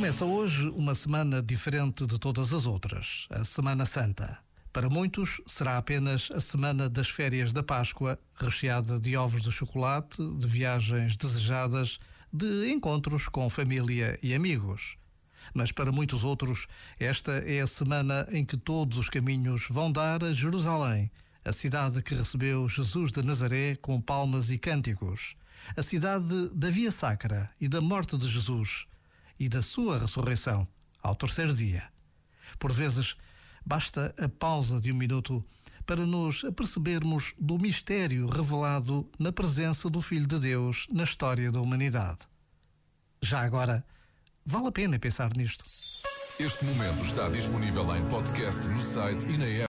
Começa hoje uma semana diferente de todas as outras, a Semana Santa. Para muitos, será apenas a semana das férias da Páscoa, recheada de ovos de chocolate, de viagens desejadas, de encontros com família e amigos. Mas para muitos outros, esta é a semana em que todos os caminhos vão dar a Jerusalém, a cidade que recebeu Jesus de Nazaré com palmas e cânticos, a cidade da Via Sacra e da morte de Jesus e da sua ressurreição ao terceiro dia. Por vezes, basta a pausa de um minuto para nos apercebermos do mistério revelado na presença do Filho de Deus na história da humanidade. Já agora, vale a pena pensar nisto. Este momento está disponível em podcast no site e na app.